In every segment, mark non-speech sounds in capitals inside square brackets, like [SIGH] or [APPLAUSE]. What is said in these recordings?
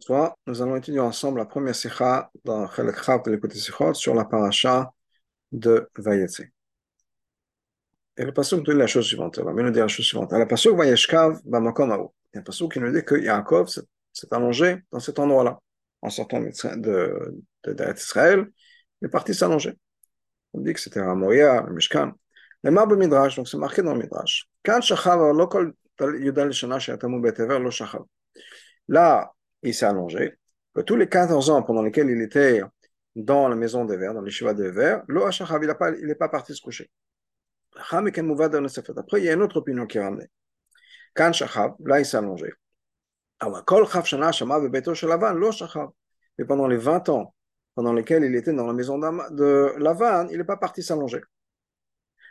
Toi, nous allons étudier ensemble la première sikha dans Chav de l'écouter sikhot sur la paracha de Vayetze. Et le passage nous dit la chose suivante. Va nous dire la chose suivante. La Vayeshkav. Il y a un passage qui nous dit que Yaakov s'est allongé dans cet endroit-là. En sortant de, de, Israël, il est parti s'allonger. On dit que c'était à Moria, le Mishkan. Le Mab Midrash, donc c'est marqué dans le Midrash. Shachav, Yudal Shana Shatamu Betever, Lo Shachav. Là, il s'est allongé. Que tous les 14 ans pendant lesquels il était dans la maison des vers, dans les chevaux des vers, il n'est pas parti se coucher. Après, il y a une autre opinion qui est ramenée. Shachav, là il s'est allongé. Mais pendant les 20 ans pendant lesquels il était dans la maison de Lavan, il n'est pas parti s'allonger.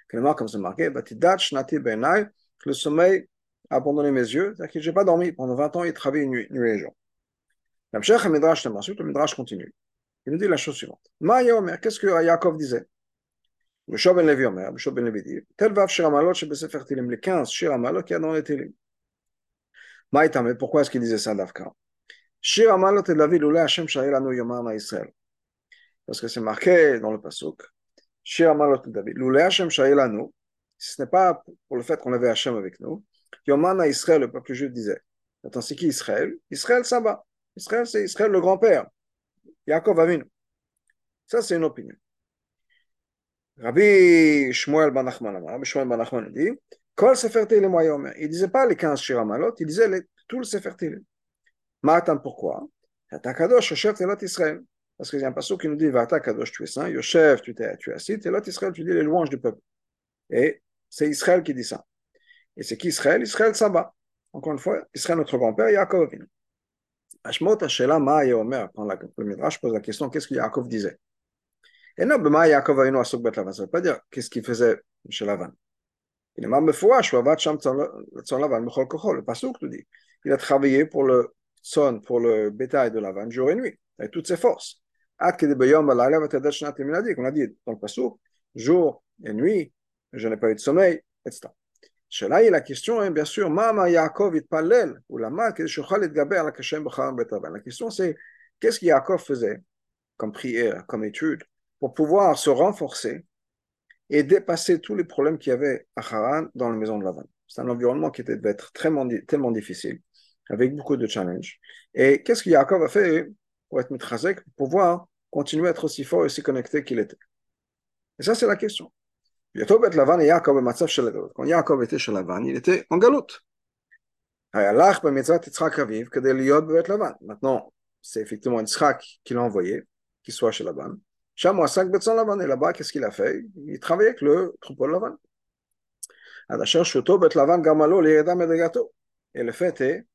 Comme c'est marqué, le sommeil a abandonné mes yeux, c'est-à-dire que je n'ai pas dormi. Pendant 20 ans, il travaillait nuit, nuit et jour. L'Amshech Midrash ensuite, le Midrash continue. Il nous dit la chose suivante. Omer, qu'est-ce que Yaakov disait? Meshov ben Levi Omer, Meshov ben Levi dit, tel vav Shir Amalot Sefer Tilim, les 15 Shir Amalot qu'il y a dans les Tilim. Maïtam, pourquoi est-ce qu'il disait ça d'Avka Shir Amalot et David, Oulé Hashem Shahil Anu Yomar Israël. Parce que c'est marqué dans le Pasuk. Shir Amalot et David, Oulé Hashem Shahil Anu, si ce n'est pas pour le fait qu'on avait Hashem avec nous, Yomana Israël, le peuple juif disait. Attends, c'est qui Israël? Israël, ça va. Israël, c'est Israël le grand-père. Yaakov Avinu. Ça, c'est une opinion. Rabbi Shmuel Ben Nachman Rabbi Shmuel Ben Nachman dit Kol Sefer. Il disait pas les 15 Shiramalot, il disait les, tout le Sefer Tehillim. Pourquoi? Kadosh, Yoshev Telot Israël. Parce qu'il y a un passage qui nous dit Vata Kadosh, tu es saint, Yoshev, tu, es, tu es assis, Telot Israël, tu dis les louanges du peuple. Et c'est Israël qui dit ça. Et c'est qui Israël? Israël Saba. Encore une fois, Israël notre grand-père, Yaakov Avinu. Ashmot Hashela Ma Omer, quand le Midrash pose la question, qu'est-ce que Yaakov disait? Et non, Ma Yaakov Avinu Asok Bet Lavan, ça ne veut pas dire qu'est-ce qu'il faisait chez Lavan. Il est même Mefouach, Wavat Sham Tzon Lavan, Mechol Kochol, le Pasuk nous dit. Il a travaillé pour le son, pour le bétail de Lavan, jour et nuit, avec toutes ses forces. At Kede Beyom Alayla Vatedat Shnat Eminadik, on a dit dans le Pasuk, jour et nuit, je n'ai pas eu de sommeil, etc. La question est bien sûr, Mama Yaakov itpalel, ou la La question c'est, qu'est-ce que Yaakov faisait comme prière, comme étude, pour pouvoir se renforcer et dépasser tous les problèmes qu'il y avait à Haran dans la maison de Lavan? C'est un environnement qui devait être tellement difficile, avec beaucoup de challenges. Et qu'est-ce que Yaakov a fait pour être mitrazek, pour pouvoir continuer à être aussi fort et aussi connecté qu'il était? Et ça, c'est la question. Yaakov était chez Lavan, il était en galoute. Maintenant, c'est effectivement Yitzhak qui l'a envoyé, qu'il soit chez Lavan. Et là-bas, qu'est-ce qu'il a fait Il travaillait avec le troupeau de Lavan. Et le fait est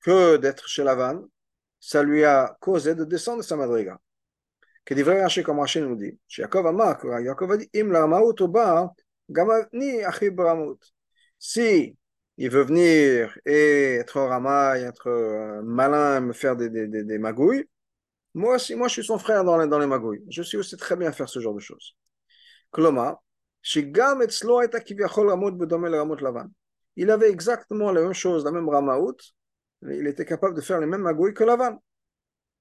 que d'être chez Lavan, ça lui a causé de descendre de sa madriga. כדברי רש"י כמו רש"י לימודי, שיעקב אמר, יעקב אם לרמאות הוא בא, גם אני אחי ברמאות. Si il veut venir et être ramaille, être malin, me faire des, des, des, des magouilles, moi aussi, moi je suis son frère dans les, dans les magouilles. Je sais aussi très bien faire ce genre de choses. כלומר, שגם אצלו הייתה כביכול רמות בדומה לרמות לבן. Il avait exactement la même chose, la même ramaout, il était capable de faire les mêmes magouilles que Lavan.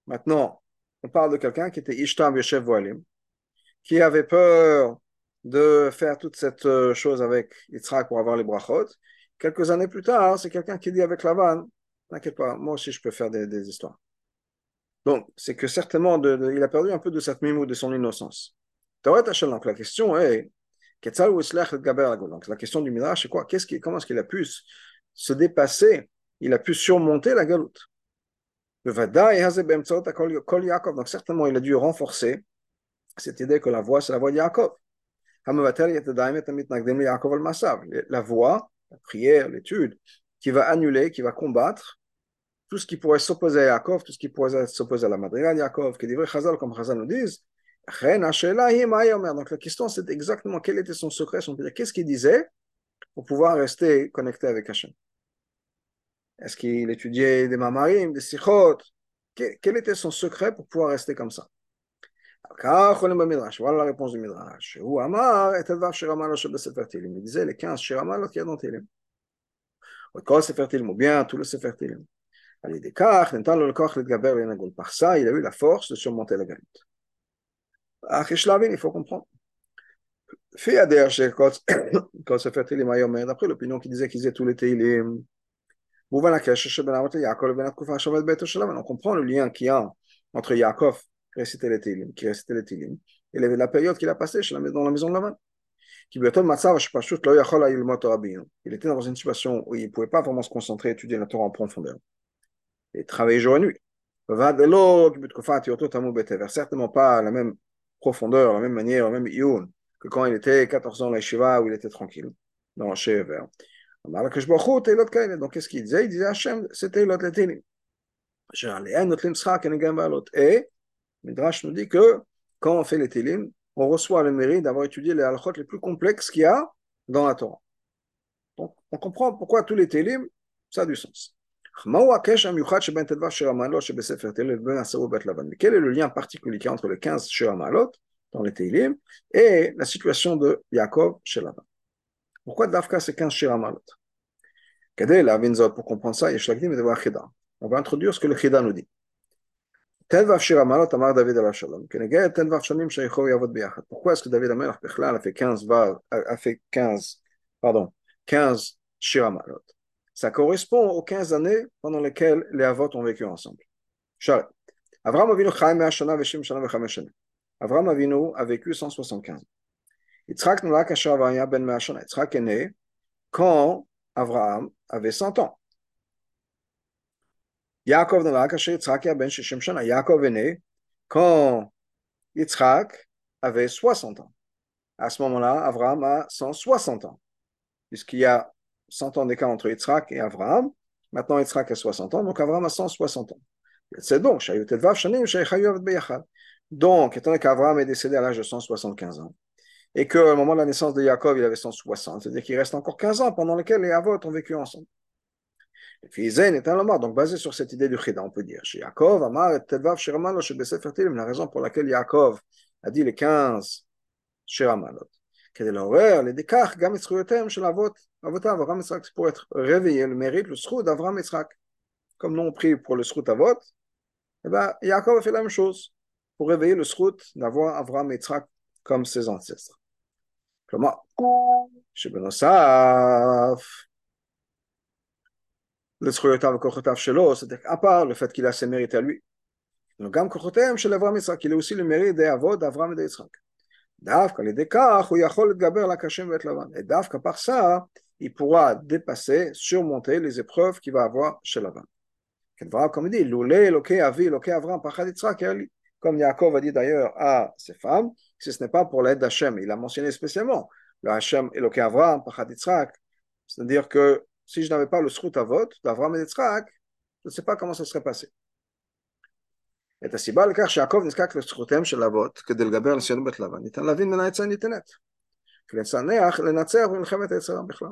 Maintenant, on parle de quelqu'un qui était Ishtam Yoshev Voilim, qui avait peur de faire toute cette euh, chose avec Yitzhak pour avoir les brachot. Quelques années plus tard, c'est quelqu'un qui dit avec Lavan, n'inquiète pas, moi aussi je peux faire des, histoires. Donc, c'est que certainement, il a perdu un peu de cette mimou, de son innocence. Donc, la question est, donc la question du Midrash, c'est quoi? Qu'est-ce Comment est-ce qu'il a pu se dépasser? Il a pu surmonter la galoute. Donc certainement, il a dû renforcer cette idée que la voix, c'est la voix de Yaakov. La voix, la prière, l'étude, qui va annuler, qui va combattre tout ce qui pourrait s'opposer à Yaakov, tout ce qui pourrait s'opposer à la madrigal de Yaakov, qui dit Chazal, comme Chazal nous disent. Donc la question, c'est exactement quel était son secret, son Qu'est-ce qu'il disait pour pouvoir rester connecté avec Hachem est-ce qu'il étudiait des mamarim, des sikhot? Quel était son secret pour pouvoir rester comme ça? Voilà la réponse du Midrash. Il disait les 15 Shiramalot qu'il y a dans Télim. Ou bien tout le Sefer Télim. Par ça, il a eu la force de surmonter la galut. il faut comprendre. [COUGHS] D'après l'opinion qui disait qu'ils étaient tous les Teilim, on comprend le lien qu'il y a entre Yaakov qui récitait les Teilim, qui récitait les et la période qu'il a passée dans la maison de Lavan. Il était dans une situation où il ne pouvait pas vraiment se concentrer étudier la Torah en profondeur et travailler jour et nuit. Certainement pas à la même profondeur, la même manière, la même ioun que quand il était 14 ans à la où il était tranquille, dans chez Ever. Donc qu'est-ce qu'il disait Il disait Hachem, c'était l'autre les Et Midrash nous dit que quand on fait les télim, on reçoit le mérite d'avoir étudié les halachot les plus complexes qu'il y a dans la Torah. Donc on comprend pourquoi tous les télim, ça a du sens. Quel est le lien particulier entre le 15 Shiramalot dans les Teilim et la situation de Yaakov chez Laban Pourquoi Dafka c'est 15 Shiramalot Pour comprendre ça, on va introduire ce que le Chida nous dit. Pourquoi est-ce que David a fait 15 a fait 15 pardon 15 Shiramalot ça correspond aux 15 années pendant lesquelles les Avot ont vécu ensemble. Avram Avinu a vécu 175 Yitzhak ben Yitzhak est né quand Avraham avait 100 ans. Yaakov ben. Yaakov est né quand Yitzhak avait 60 ans. À ce moment-là, Avraham a 160 ans, puisqu'il y a 100 ans d'écart entre Yitzhak et Abraham. Maintenant, Yitzhak a 60 ans, donc Abraham a 160 ans. C'est donc, donc, étant donné qu'Abraham est décédé à l'âge de 175 ans, et qu'au moment de la naissance de Jacob, il avait 160, c'est-à-dire qu'il reste encore 15 ans pendant lesquels les Avot ont vécu ensemble. Et puis Zen est un donc basé sur cette idée du Chida, on peut dire. Chez Yaakov, Amar et Tedvav Shiramalot, chez la raison pour laquelle Yaakov a dit les 15 Shiramalot. כדי לעורר על ידי כך גם את זכויותיהם של אבות, אבותיו, אברהם יצחק, c'est pour être réveillé le mérite, le zchut d'Avraham Yitzhak. Comme nous on prie pour le zchut avot, eh ben, Yaakov a fait la même chose pour réveiller le zchut d'avoir Avraham Yitzhak comme ses ancêtres. כלומר, שבנוסף לזכויותיו וכוחותיו שלו, c'est-à-dire à part le fait qu'il a ses mérites à lui, גם כוחותיהם של אברהם יצחק, il a aussi le mérite des אבות d'Avraham et d'Yitzhak. דווקא על ידי כך הוא יכול להתגבר על הקשים ואת לבן. Et דווקא par ça, il pourra dépasser, surmonter les épreuves qu'il va avoir chez Lavan. Comme il dit, Loulé, Eloké, Avi, Eloké, Avram, Pachad, Yitzhak, comme Yaakov a dit d'ailleurs à ses femmes, si ce n'est pas pour l'aide d'Hachem, il a mentionné spécialement le Hachem, Eloké, Avram, Pachad, Yitzhak, c'est-à-dire que si je n'avais pas le Srut Avot d'Avram et Yitzhak, je ne sais pas comment ça serait passé. את הסיבה לכך שיעקב נזקק לזכותיהם של אבות כדי לגבר על סיום בית לבן, ניתן להבין מן העצה ניתנת. לצנח, לנצח במלחמת היצרה בכלל.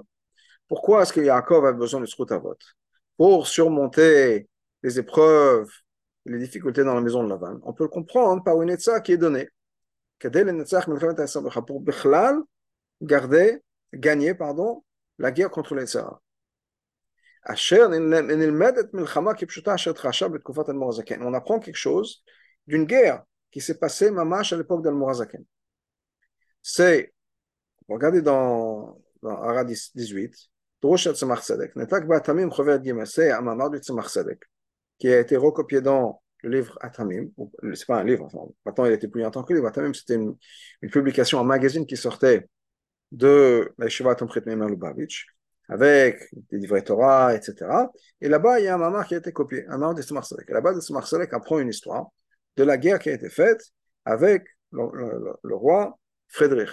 Pourquoi est-ce que Yaakov a besoin de zchut avot Pour surmonter les épreuves, les difficultés dans la maison de Lavan, on peut le comprendre par une etza qui est donnée. Bechlal, garder, gagner, pardon, la guerre contre. On apprend quelque chose d'une guerre qui s'est passée à l'époque d'Al-Murazaken. C'est, regardez dans, Ara 18, c'est un mamar du Tzemach Sedek qui a été recopié dans le livre Atamim, c'est pas un livre, enfin, maintenant il été publié en tant que livre, Atamim c'était une, publication, un magazine qui sortait de la Yeshiva Tomchit Lubavitch, avec des livrets Torah, etc. Et là-bas, il y a un mamar qui a été copié, un mamar de Samarsalek. Et là-bas, de Samarsalek apprend une histoire de la guerre qui a été faite avec le, roi Frédéric.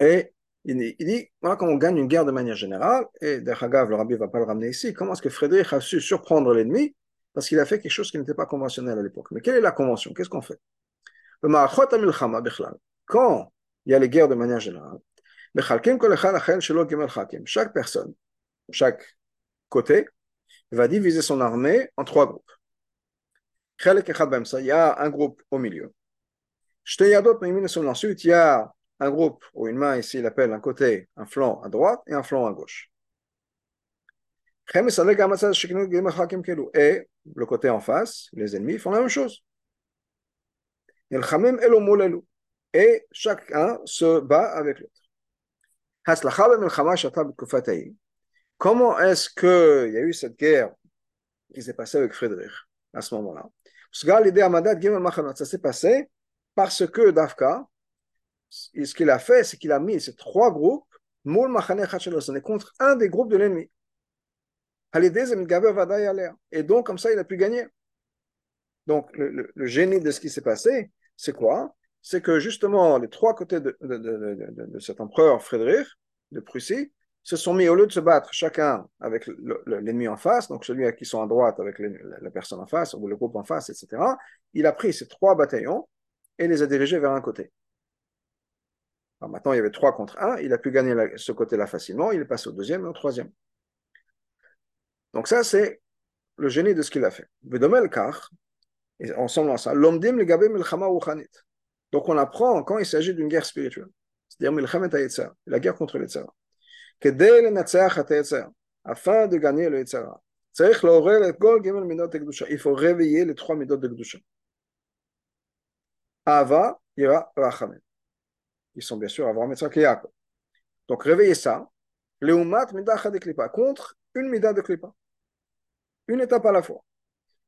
Et il, dit, voilà quand on gagne une guerre de manière générale, et Derhagav, le rabbi ne va pas le ramener ici, comment est-ce que Frédéric a su surprendre l'ennemi Parce qu'il a fait quelque chose qui n'était pas conventionnel à l'époque. Mais quelle est la convention? Qu'est-ce qu'on fait? Quand il y a les guerres de manière générale, chaque personne, chaque côté, va diviser son armée en trois groupes. Il y a un groupe au milieu. Ensuite, il y a un groupe où une main ici, il appelle un côté, un flanc à droite et un flanc à gauche. Et le côté en face, les ennemis font la même chose. Et chacun se bat avec l'autre. Comment est-ce qu'il y a eu cette guerre qui s'est passée avec Frédéric à ce moment-là? Parce que Dafka, ce qu'il a fait, c'est qu'il a mis ces trois groupes contre un des groupes de l'ennemi. Et donc, comme ça, il a pu gagner. Donc, le, génie de ce qui s'est passé, c'est quoi? C'est que justement, les trois côtés de, cet empereur Frédéric de Prussie se sont mis, au lieu de se battre chacun avec l'ennemi en face, donc celui qui sont à droite avec la personne en face, ou le groupe en face, etc., il a pris ces trois bataillons et les a dirigés vers un côté. maintenant, il y avait trois contre un, il a pu gagner ce côté-là facilement, il est passé au deuxième et au troisième. Donc ça, c'est le génie de ce qu'il a fait. Et ensemble à ça, l'omdim le gabé milchama Donc on apprend quand il s'agit d'une guerre spirituelle, c'est-à-dire milchamet la guerre contre le tzara. Afin de gagner le tzara. Il faut réveiller les trois midot de Gdusha. Ava, Ira, Rachamim. Ils sont bien sûr Avram, Yitzhak et. Donc réveiller ça. Leumat midacha de klipa. Contre une mida de klipa une étape à la fois.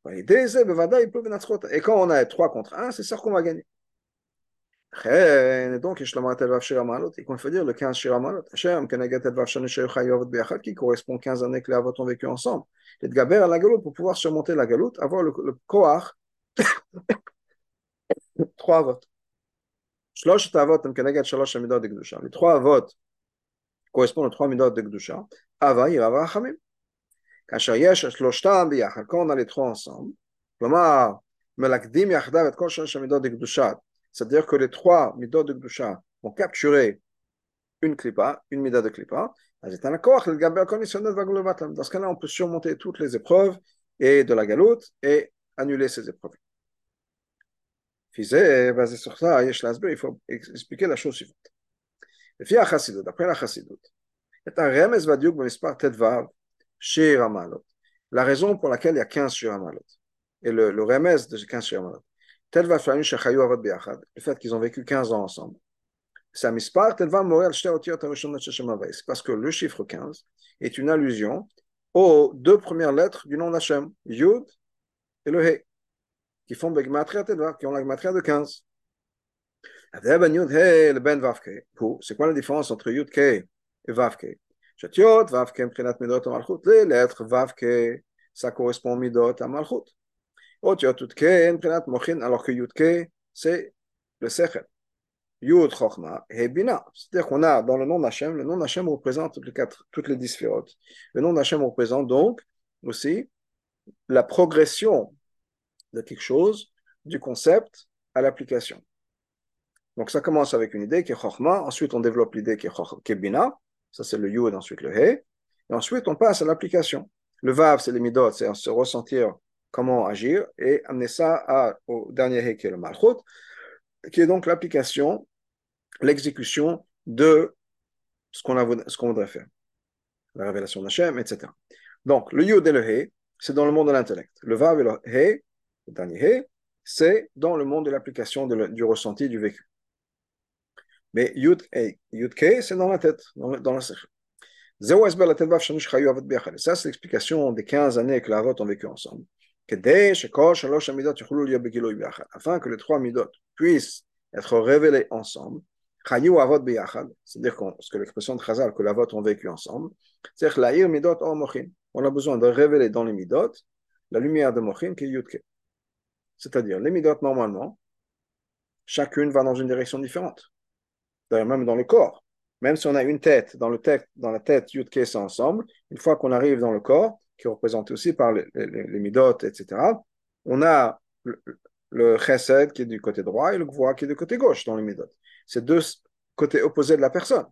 Et quand on a 3 contre 1, c'est sûr qu'on va gagner. donc, il faut dire le 15 Shiramalot, qui correspond 15 années que les avot ont vécu ensemble. Et de gaber à la galoute pour pouvoir surmonter la galoute, avoir le, le koach, [COUGHS] 3 avot. Les trois avots correspondent aux trois midot de Gdusha. Ava, Yirava, Achamim. Quand on a les trois ensemble, c'est-à-dire que les trois midot de Gdusha ont capturé une klipa, une mida de klipa, dans ce cas-là, on peut surmonter toutes les épreuves et de la galoute et annuler ces épreuves. Basé sur ça, il faut expliquer la chose suivante. La un chez Ramalot. La raison pour laquelle il y a 15 chez Ramalot. Et le, le remez de ces 15 chez Ramalot. Tel va faire le fait qu'ils ont vécu 15 ans ensemble. C'est parce que le chiffre 15 est une allusion aux deux premières lettres du nom d'Hachem, Yud et le He, qui font qui ont la gematria de 15. C'est quoi la différence entre Yud Ke et Shatiot, Les lettres Vavke, ça correspond au Midot à Malchut. Otiot, Tutke, Mprinat Mochin, alors que Yutke, c'est le Sechel. Yud, Chochma, et. C'est-à-dire qu'on a dans le nom d'Hachem, le nom d'Hachem représente toutes les quatre, toutes les dix. Le nom d'Hachem représente donc aussi la progression de quelque chose, du concept à l'application. Donc ça commence avec une idée qui est Chochma, ensuite on développe l'idée qui est Bina, ça c'est le yud, ensuite le he, et ensuite on passe à l'application. Le vav, c'est les midot, c'est se ressentir comment agir, et amener ça au dernier he qui est le malchut, qui est donc l'application, l'exécution de ce qu'on voudrait faire. La révélation d'Hachem, etc. Donc, le yud et le he, c'est dans le monde de l'intellect. Le vav et le he, le dernier he, c'est dans le monde de l'application du ressenti, du vécu. Mais Yud, K, c'est dans la tête, dans, la Ça, c'est l'explication des 15 années que la Havot ont vécu ensemble. Afin que les trois midot puissent être révélés ensemble, c'est-à-dire ce que l'expression de Chazal, que la Havot ont vécu ensemble, c'est-à-dire l'Aïr midot On a besoin de révéler dans les midot la lumière de Mochin qui est Yudke. C'est-à-dire, les midot, normalement, chacune va dans une direction différente même dans le corps. Même si on a une tête, dans, le tête, dans la tête, Yud c'est ensemble, une fois qu'on arrive dans le corps, qui est représenté aussi par les, les, midot, etc., on a le, chesed qui est du côté droit et le gvoa qui est du côté gauche dans les midot. C'est deux côtés opposés de la personne.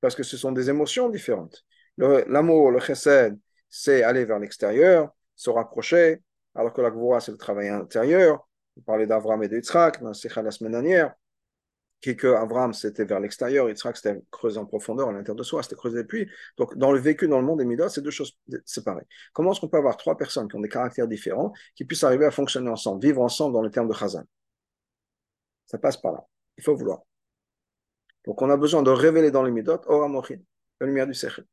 Parce que ce sont des émotions différentes. L'amour, le, chesed, c'est aller vers l'extérieur, se rapprocher, alors que la gvoa, c'est le travail intérieur. On parlait d'Avram et de Yitzhak dans la semaine dernière qui que Avram c'était vers l'extérieur, Yitzhak c'était creusé en profondeur à l'intérieur de soi, c'était creusé depuis. Donc dans le vécu dans le monde des Midot, c'est deux choses séparées. Comment est-ce qu'on peut avoir trois personnes qui ont des caractères différents, qui puissent arriver à fonctionner ensemble, vivre ensemble dans le terme de Chazan Ça passe par là. Il faut vouloir. Donc on a besoin de révéler dans les Midot, Ora Mochin, la lumière du Sechel.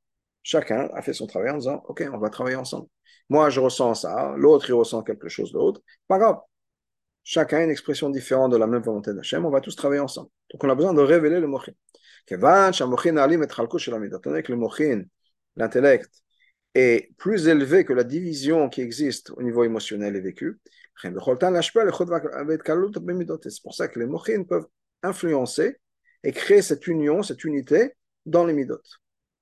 Chacun a fait son travail en disant, OK, on va travailler ensemble. Moi, je ressens ça, l'autre, il ressent quelque chose d'autre. Pas grave. Chacun a une expression différente de la même volonté d'Hachem. On va tous travailler ensemble. Donc, on a besoin de révéler le mochin. Que le mochin, l'intellect, est plus élevé que la division qui existe au niveau émotionnel et vécu, c'est pour ça que les mochines peuvent influencer et créer cette union, cette unité dans les midot.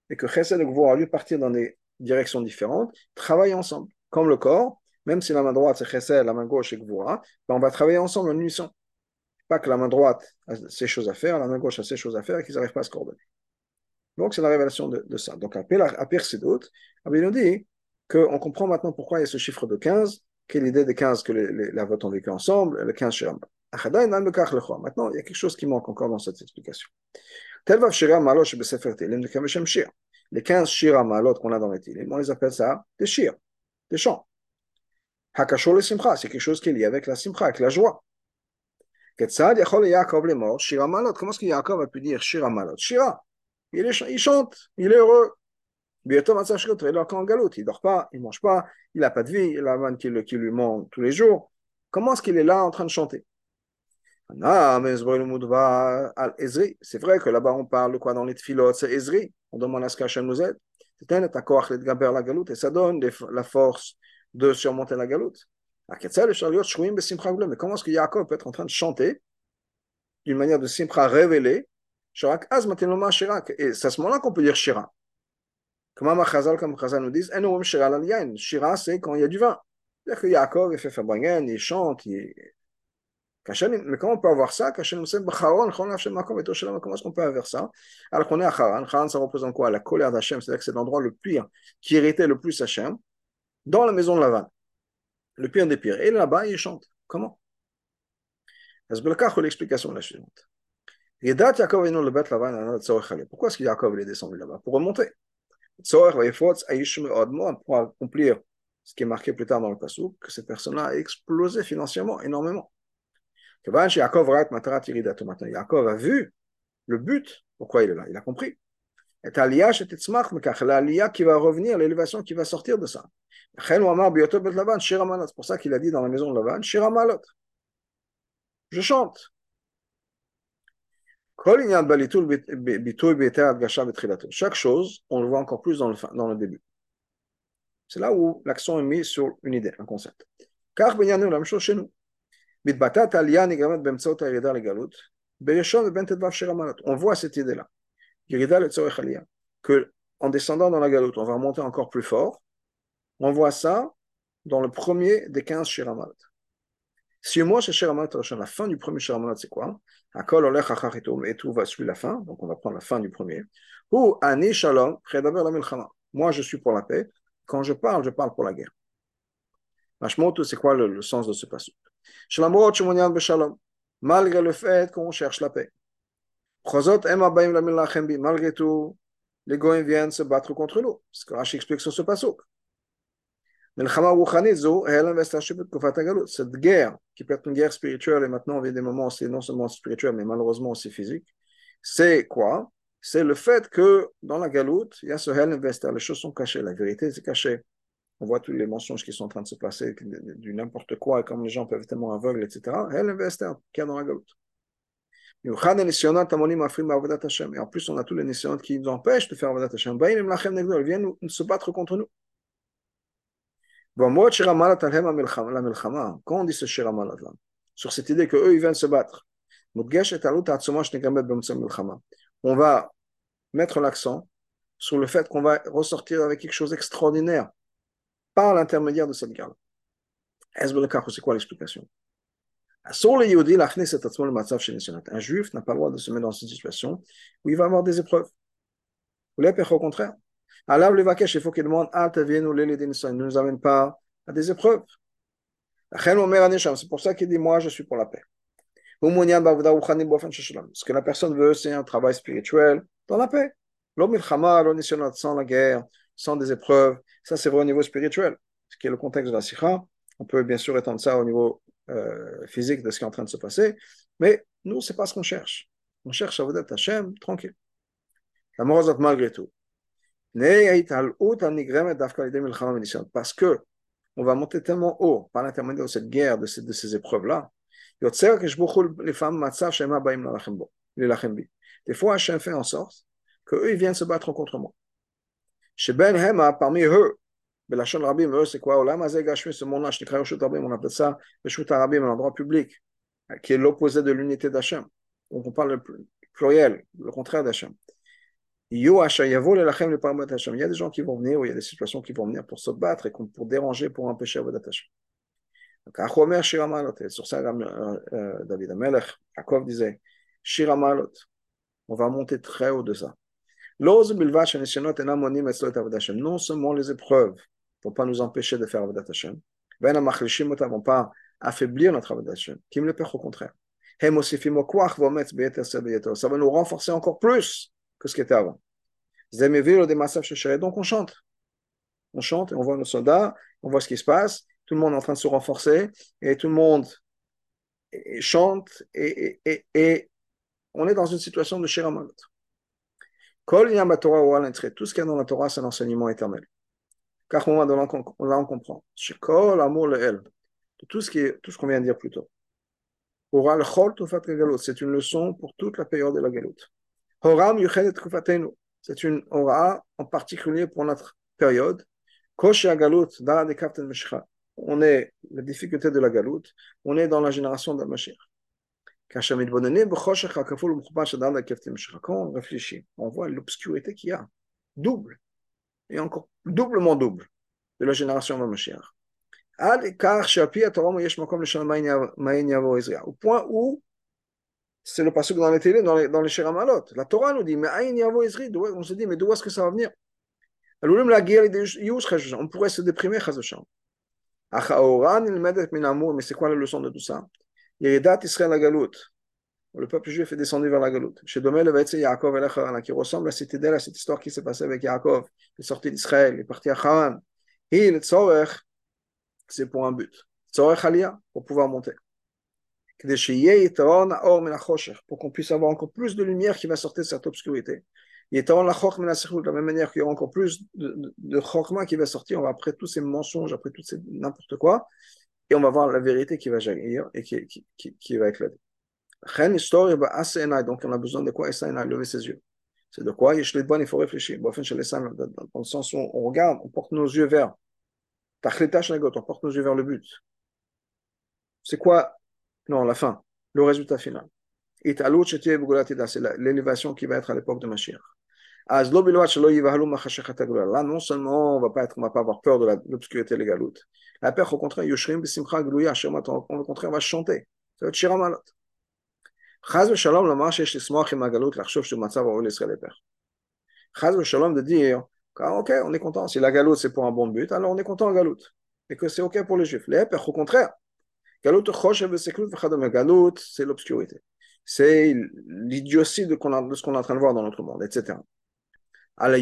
Et que Chesed et Gvura, lieu partir dans des directions différentes, travaillent ensemble. Comme le corps, même si la main droite c'est Chesed, la main gauche c'est Gvura, ben on va travailler ensemble en unisson. Pas que la main droite a ses choses à faire, la main gauche a ses choses à faire et qu'ils n'arrivent pas à se coordonner. Donc, c'est la révélation de, ça. Donc, à Persidot, il nous dit qu'on comprend maintenant pourquoi il y a ce chiffre de 15, quelle est l'idée des 15 que les, la vote ont vécu ensemble, le 15 Shiram. Maintenant, il y a quelque chose qui manque encore dans cette explication. Les 15 Shira Malot qu'on a dans les Tilim, on les appelle ça des Shir, des chants. Hakashol le Simcha, c'est quelque chose qui est lié avec la Simcha, avec la joie. Comment est-ce que Yaakov a pu dire Shira Malot Shira, il, il chante, il est heureux. Il est en galoute, il dort pas, il ne mange pas, il n'a pas de vie, il a un qui, qui lui ment tous les jours. Comment est-ce qu'il est là en train de chanter C'est vrai que là-bas on parle de quoi dans les tfilotes, c'est Ezri. On demande à ce qu'Hachem nous aide. La et ça donne la force de surmonter la galoute. Mais comment est-ce que Yaakov peut être en train de chanter d'une manière de simpra révélée. Et c'est à ce moment-là qu'on peut dire Shira. Comme Chazal, comme Chazal nous disent. Shira, c'est quand il y a du vin. C'est-à-dire que Yaakov, il fait Fabringen, il chante, il. Mais comment on peut avoir ça? Comment est-ce qu'on peut avoir ça? Alors qu'on est à Haran. Haran, ça représente quoi? La colère d'Hachem, c'est-à-dire que c'est l'endroit le pire qui irritait le plus Hachem, dans la maison de Lavan. Le pire des pires. Et là-bas, il chante. Comment? L'explication est la suivante. Pourquoi est-ce que Yaakov est descendu là-bas? Pour remonter. Pour accomplir ce qui est marqué plus tard dans le passage, que cette personne-là a explosé financièrement énormément. Yaakov a vu le but, pourquoi il est là, il a compris. Et l'aliyah qui va revenir, l'élévation qui va sortir. C'est pour ça qu'il a dit dans la maison de Lavan, Je chante. Chaque chose, on le voit encore plus dans le, début. C'est là où l'accent est mis sur une idée, un concept. On voit cette idée-là. Que en descendant dans la galoute, on va remonter encore plus fort. On voit ça dans le premier des 15 Shiramalot. Si moi, c'est la fin du premier Shiramalot, c'est quoi? Et tout va suivre la fin, donc on va prendre la fin du premier. Ou Ani Shalom, Moi, je suis pour la paix. Quand je parle, je parle pour la guerre. c'est quoi le, le, sens de ce passage? Malgré le fait qu'on cherche la paix. Malgré tout, les Goïms viennent se battre contre nous. Ce que Rashi explique sur ce passage. Cette guerre, qui peut être une guerre spirituelle, et maintenant on vit des moments c'est non seulement spirituel, mais malheureusement aussi physique, c'est quoi? C'est le fait que dans la galoute, il y a ce Hel Investor, les choses sont cachées, la vérité c'est caché. On voit tous les mensonges qui sont en train de se passer, du n'importe quoi, et comme les gens peuvent être tellement aveugles, etc. Hel Investor, qu'il y a dans la galoute. Et en plus, on a tous les nations qui nous empêchent de faire Avodat Hashem. Ils viennent se battre contre nous. Quand on dit ce sur cette idée qu'eux, ils viennent se battre, on va mettre l'accent sur le fait qu'on va ressortir avec quelque chose d'extraordinaire par l'intermédiaire de cette guerre. C'est quoi l'explication? Un juif n'a pas le droit de se mettre dans cette situation où il va avoir des épreuves. Ou au contraire. Alors, le vakesh, il faut qu'il demande Ah, ne nous amène pas à des épreuves. C'est pour ça qu'il dit Moi, je suis pour la paix. Ce que la personne veut, c'est un travail spirituel dans la paix. Sans la guerre, sans des épreuves. Ça, c'est vrai au niveau spirituel, ce qui est le contexte de la sikha. On peut bien sûr étendre ça au niveau euh, physique de ce qui est en train de se passer, mais nous, c'est pas ce qu'on cherche. On cherche à vous être Hachem, tranquille. La morosat malgré tout. Parce que on va monter tellement haut par l'intermédiaire de cette guerre, de ces, de ces épreuves-là. Des fois, Hachem fait en sorte qu'eux, viennent se battre contre moi. Chez Ben Hema, parmi eux, Belachon Rabim, eux, c'est quoi Olam Azeh Gashmi, ce monde-là, on appelle ça Beshut Rabim, un endroit public, qui est l'opposé de l'unité d'Hachem. Donc on parle le pluriel, le contraire d'Hachem. Il y a des gens qui vont venir, ou il y a des situations qui vont venir pour se battre et pour déranger, pour empêcher votre Hashem. Donc, sur ça, David Amelech, Yaakov disait, Shiramalot, on va monter très haut de ça. Non seulement les épreuves ne vont pas nous empêcher de faire Avodat Hashem, ne vont pas affaiblir notre Avodat Hashem, me le contraire. Ça va nous renforcer encore plus que ce qui était avant. Donc on chante. On chante et on voit nos soldats, on voit ce qui se passe, tout le monde est en train de se renforcer et tout le monde chante et, on est dans une situation de Shiramalot. Tout ce qu'il y a dans la Torah, c'est l'enseignement éternel. Car on, là, on comprend. Tout ce qui tout ce qu'on vient de dire plus tôt. C'est une leçon pour toute la période de la galoute. C'est une aura en particulier pour notre période. On est la difficulté de la galoute, on est dans la génération de Mashiach. Quand on réfléchit, on voit l'obscurité qu'il y a, double, et encore doublement double, de la génération de Mashiach. Au point où c'est le passage dans les télé, dans les, dans les. La Torah nous dit, mais on se dit, mais d'où est-ce que ça va venir? On pourrait se déprimer, mais c'est quoi la leçon de tout ça? Le peuple juif est descendu vers la galoute. Chez Domel, Yaakov qui ressemble à cette idée, à cette histoire qui s'est passée avec Yaakov, il est sorti d'Israël, il est parti à Haran. Et le c'est pour un but. Tzorech Aliyah, pour pouvoir monter pour qu'on puisse avoir encore plus de lumière qui va sortir de cette obscurité. De la même manière qu'il y aura encore plus de, de, qui va sortir, on va après tous ces mensonges, après tout ces n'importe quoi, et on va voir la vérité qui va jaillir et qui va éclater. Donc on a besoin de quoi lever ses yeux. C'est de quoi Il faut réfléchir. Dans le sens où on regarde, on porte nos yeux vers. On porte nos yeux vers le but. C'est quoi? Non, la fin, le résultat final. C'est l'élévation qui va être à l'époque de Mashiach. Là, non seulement on va pas va pas avoir peur de l'obscurité de la peur, contraire, au contraire, on va chanter. Ça va être. Chaz Shalom, le marché chez Smach et Magalout, l'archov chez Matzav, laisserait les pères. Chaz Shalom de dire, ok, on est content. Si la galoute c'est pour un bon but, alors on est content en galoute. Et que c'est ok pour les juifs. Les au contraire. Galout c'est l'obscurité. C'est l'idiotie de, ce qu'on est en train de voir dans notre monde, etc. Un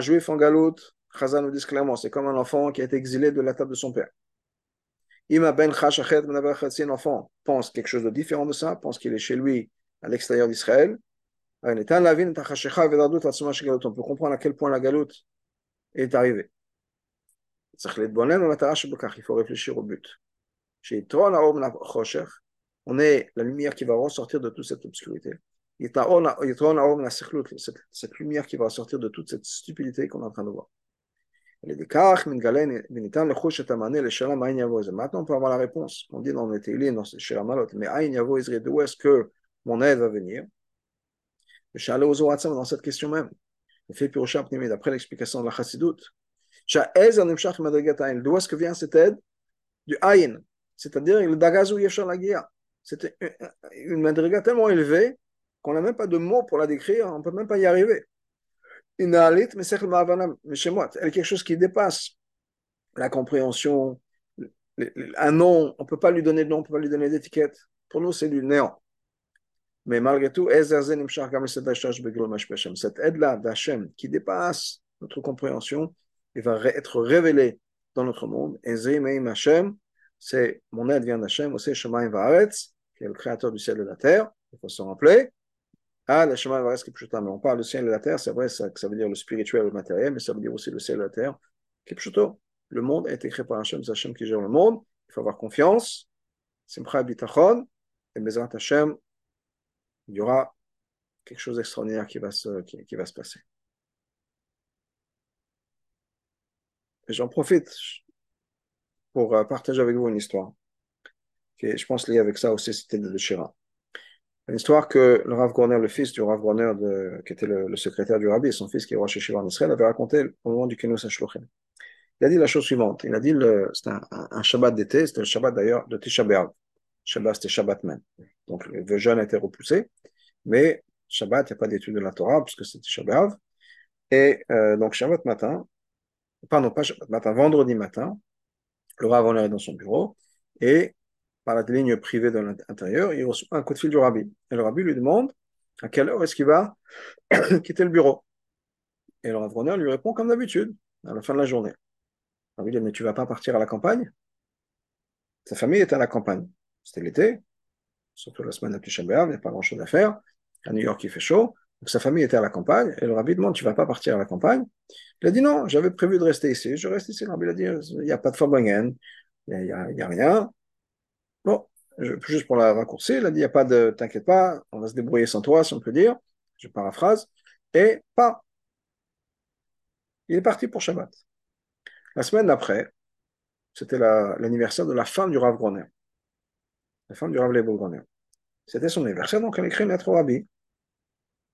juif en galout, Chazan nous dit clairement, c'est comme un enfant qui a été exilé de la table de son père. Ima ben si un enfant pense quelque chose de différent de ça, pense qu'il est chez lui à l'extérieur d'Israël, on peut comprendre à quel point la galoute est arrivée. Il faut réfléchir au but. On est la lumière qui va ressortir de toute cette obscurité. Cette lumière qui va ressortir de toute cette stupidité qu'on est en train de voir. Maintenant, on peut avoir la réponse. On dit dans les Teilim, dans Shiramalot, mais d'où est-ce que mon aide va venir Dans cette question même. D'après l'explication de la Chassidut, D'où est-ce que vient cette aide Du Aïn, c'est-à-dire le Dagazou Yeshar Lagia. C'était une madriga tellement élevée qu'on n'a même pas de mots pour la décrire, on ne peut même pas y arriver. Une alit, mais c'est chez moi, elle quelque chose qui dépasse la compréhension un nom, on ne peut pas lui donner de nom, on ne peut pas lui donner d'étiquette. Pour nous, c'est du néant. Mais malgré tout, cette aide-là d'Hachem qui dépasse notre compréhension, il va être révélé dans notre monde. c'est mon aide vient d'Hachem, aussi Shemaim Vaaretz, qui est le créateur du ciel et de la terre. Il faut se rappeler. Ah, le Shemaim Vaaretz, mais on parle du ciel et de la terre, c'est vrai ça, veut dire le spirituel et le matériel, mais ça veut dire aussi le ciel et la terre. Kipchuto, le monde a été créé par Hachem, c'est Hachem qui gère le monde. Il faut avoir confiance. Simcha Bitachon, et Bezrat Hachem, il y aura quelque chose d'extraordinaire qui, va se, qui va se passer. J'en profite pour euh, partager avec vous une histoire qui est, je pense, liée avec ça aussi, c'était de Shira. Une histoire que le Rav Gorner, le fils du Rav Gorner, de, qui était le, secrétaire du Rabbi, son fils qui est Shiva en Israël, avait raconté au moment du Kenus Hashlochim. Il a dit la chose suivante. Il a dit, c'était un, un, Shabbat d'été, c'était le Shabbat d'ailleurs de Tisha B'Av. Shabbat, c'était Shabbat même. Donc le jeûne a été repoussé, mais Shabbat, il n'y a pas d'étude de la Torah, puisque c'était Shabbat. Et euh, donc Shabbat matin, pardon, pas Shabbat matin, vendredi matin, le Rav est dans son bureau, et par la ligne privée de l'intérieur, il reçoit un coup de fil du Rabbi. Et le Rabbi lui demande à quelle heure est-ce qu'il va [COUGHS] quitter le bureau? Et le Rav lui répond comme d'habitude, à la fin de la journée. Le Rabbi dit, mais tu vas pas partir à la campagne? Sa famille est à la campagne. C'était l'été, surtout la semaine de Tisha il n'y a pas grand-chose à faire. À New York, il fait chaud. Donc sa famille était à la campagne, et le rabbi demande, tu vas pas partir à la campagne? Il a dit non, j'avais prévu de rester ici, je reste ici. Le rabbi a dit, il n'y a pas de Fabringen, il n'y a, rien. Juste pour la raccourcir, il a dit, il n'y a pas de, t'inquiète pas, on va se débrouiller sans toi, si on peut dire. Je paraphrase. Et pas. Il est parti pour Shabbat. La semaine d'après, c'était l'anniversaire de la femme du Rav Groner la femme du Rav Levo C'était son anniversaire, donc elle écrit une au Rabbi.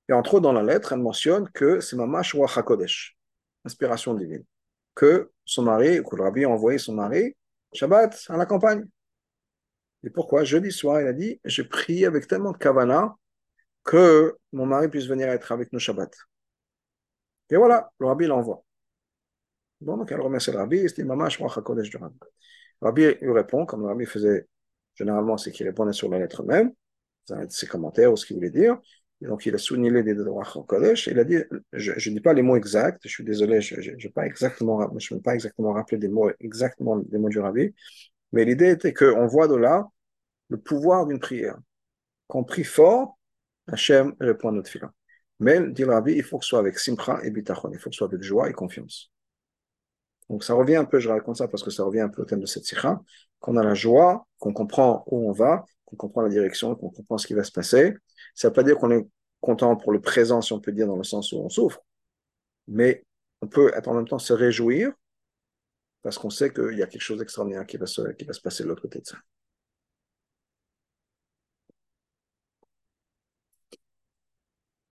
Et entre autres, dans la lettre, elle mentionne que c'est Mamash Ruach HaKodesh, inspiration divine. Que son mari, que le Rabbi a envoyé son mari, Shabbat, à la campagne. Et pourquoi? Jeudi soir, il a dit J'ai prié avec tellement de kavana que mon mari puisse venir être avec nous Shabbat. Et voilà, le Rabbi l'envoie. Bon, donc elle remercie le Rabbi, c'était Mamash Ruach HaKodesh du Rabbi. Le Rabbi lui répond, comme le Rabbi faisait Généralement, c'est qu'il répondait sur la lettre même, ses commentaires ou ce qu'il voulait dire. Et donc, il a souligné les droits en collège. Il a dit, je ne dis pas les mots exacts, je suis désolé, je ne je ne pas exactement rappeler des mots exactement des mots du rabbi, mais l'idée était qu'on voit de là le pouvoir d'une prière. Qu'on prie fort, Hachem répond à notre fila. Mais, dit le rabbi, il faut que ce soit avec simcha et bitachon, il faut que ce soit avec joie et confiance. Donc ça revient un peu, je raconte ça parce que ça revient un peu au thème de cette sikha, qu'on a la joie, qu'on comprend où on va, qu'on comprend la direction, qu'on comprend ce qui va se passer. Ça ne veut pas dire qu'on est content pour le présent, si on peut dire, dans le sens où on souffre, mais on peut en même temps se réjouir parce qu'on sait qu'il y a quelque chose d'extraordinaire qui, va se, passer de l'autre côté de ça.